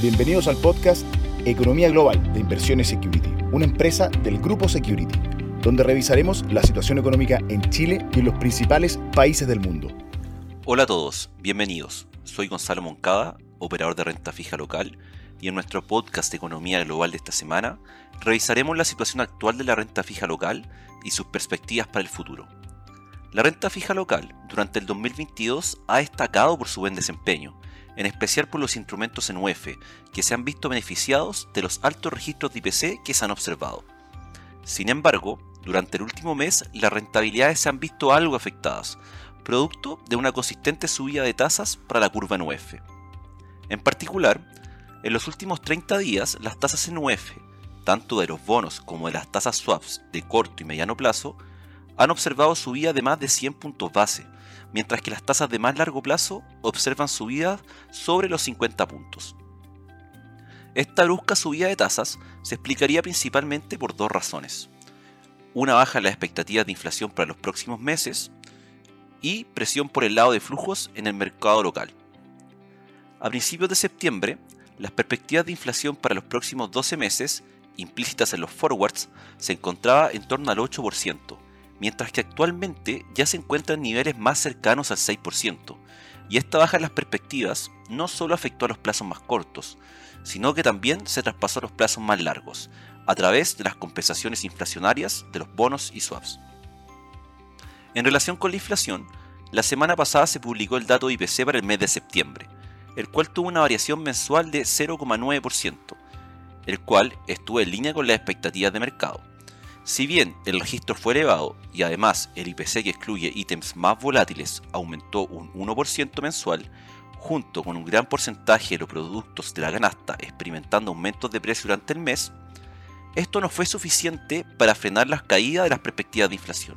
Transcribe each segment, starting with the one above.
Bienvenidos al podcast Economía Global de Inversiones Security, una empresa del grupo Security, donde revisaremos la situación económica en Chile y en los principales países del mundo. Hola a todos, bienvenidos. Soy Gonzalo Moncada, operador de renta fija local, y en nuestro podcast Economía Global de esta semana revisaremos la situación actual de la renta fija local y sus perspectivas para el futuro. La renta fija local durante el 2022 ha destacado por su buen desempeño, en especial por los instrumentos en UEF, que se han visto beneficiados de los altos registros de IPC que se han observado. Sin embargo, durante el último mes las rentabilidades se han visto algo afectadas, producto de una consistente subida de tasas para la curva en UEF. En particular, en los últimos 30 días las tasas en UEF, tanto de los bonos como de las tasas swaps de corto y mediano plazo, han observado subida de más de 100 puntos base, mientras que las tasas de más largo plazo observan subidas sobre los 50 puntos. Esta brusca subida de tasas se explicaría principalmente por dos razones. Una baja en las expectativas de inflación para los próximos meses y presión por el lado de flujos en el mercado local. A principios de septiembre, las perspectivas de inflación para los próximos 12 meses, implícitas en los forwards, se encontraba en torno al 8%, mientras que actualmente ya se encuentra en niveles más cercanos al 6%, y esta baja en las perspectivas no solo afectó a los plazos más cortos, sino que también se traspasó a los plazos más largos, a través de las compensaciones inflacionarias de los bonos y swaps. En relación con la inflación, la semana pasada se publicó el dato IPC para el mes de septiembre, el cual tuvo una variación mensual de 0,9%, el cual estuvo en línea con las expectativas de mercado. Si bien el registro fue elevado y además el IPC que excluye ítems más volátiles aumentó un 1% mensual, junto con un gran porcentaje de los productos de la canasta experimentando aumentos de precio durante el mes, esto no fue suficiente para frenar las caídas de las perspectivas de inflación.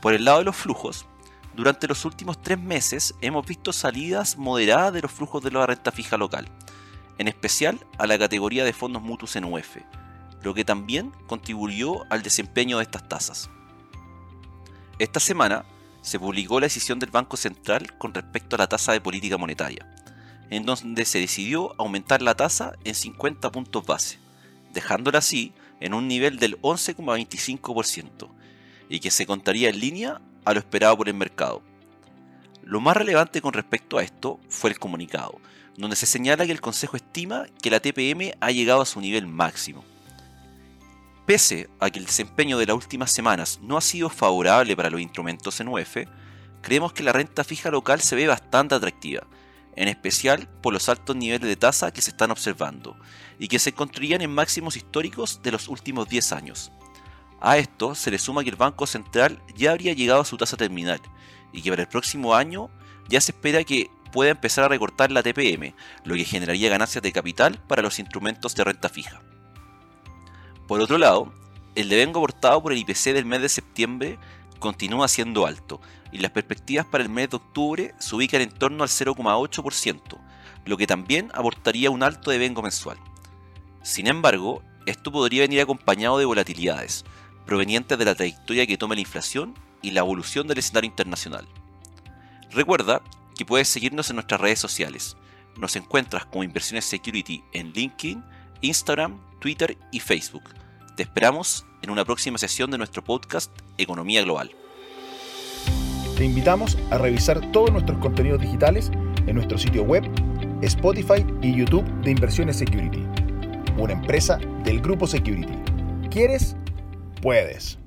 Por el lado de los flujos, durante los últimos tres meses hemos visto salidas moderadas de los flujos de la renta fija local, en especial a la categoría de fondos mutuos en UF, lo que también contribuyó al desempeño de estas tasas. Esta semana se publicó la decisión del Banco Central con respecto a la tasa de política monetaria, en donde se decidió aumentar la tasa en 50 puntos base, dejándola así en un nivel del 11,25%, y que se contaría en línea a lo esperado por el mercado. Lo más relevante con respecto a esto fue el comunicado, donde se señala que el Consejo estima que la TPM ha llegado a su nivel máximo, Pese a que el desempeño de las últimas semanas no ha sido favorable para los instrumentos en UF, creemos que la renta fija local se ve bastante atractiva, en especial por los altos niveles de tasa que se están observando y que se encontrarían en máximos históricos de los últimos 10 años. A esto se le suma que el Banco Central ya habría llegado a su tasa terminal y que para el próximo año ya se espera que pueda empezar a recortar la TPM, lo que generaría ganancias de capital para los instrumentos de renta fija. Por otro lado, el devengo aportado por el IPC del mes de septiembre continúa siendo alto y las perspectivas para el mes de octubre se ubican en torno al 0,8%, lo que también aportaría un alto devengo mensual. Sin embargo, esto podría venir acompañado de volatilidades, provenientes de la trayectoria que toma la inflación y la evolución del escenario internacional. Recuerda que puedes seguirnos en nuestras redes sociales. Nos encuentras como Inversiones Security en LinkedIn, Instagram, Twitter y Facebook. Te esperamos en una próxima sesión de nuestro podcast Economía Global. Te invitamos a revisar todos nuestros contenidos digitales en nuestro sitio web, Spotify y YouTube de Inversiones Security, una empresa del grupo Security. ¿Quieres? Puedes.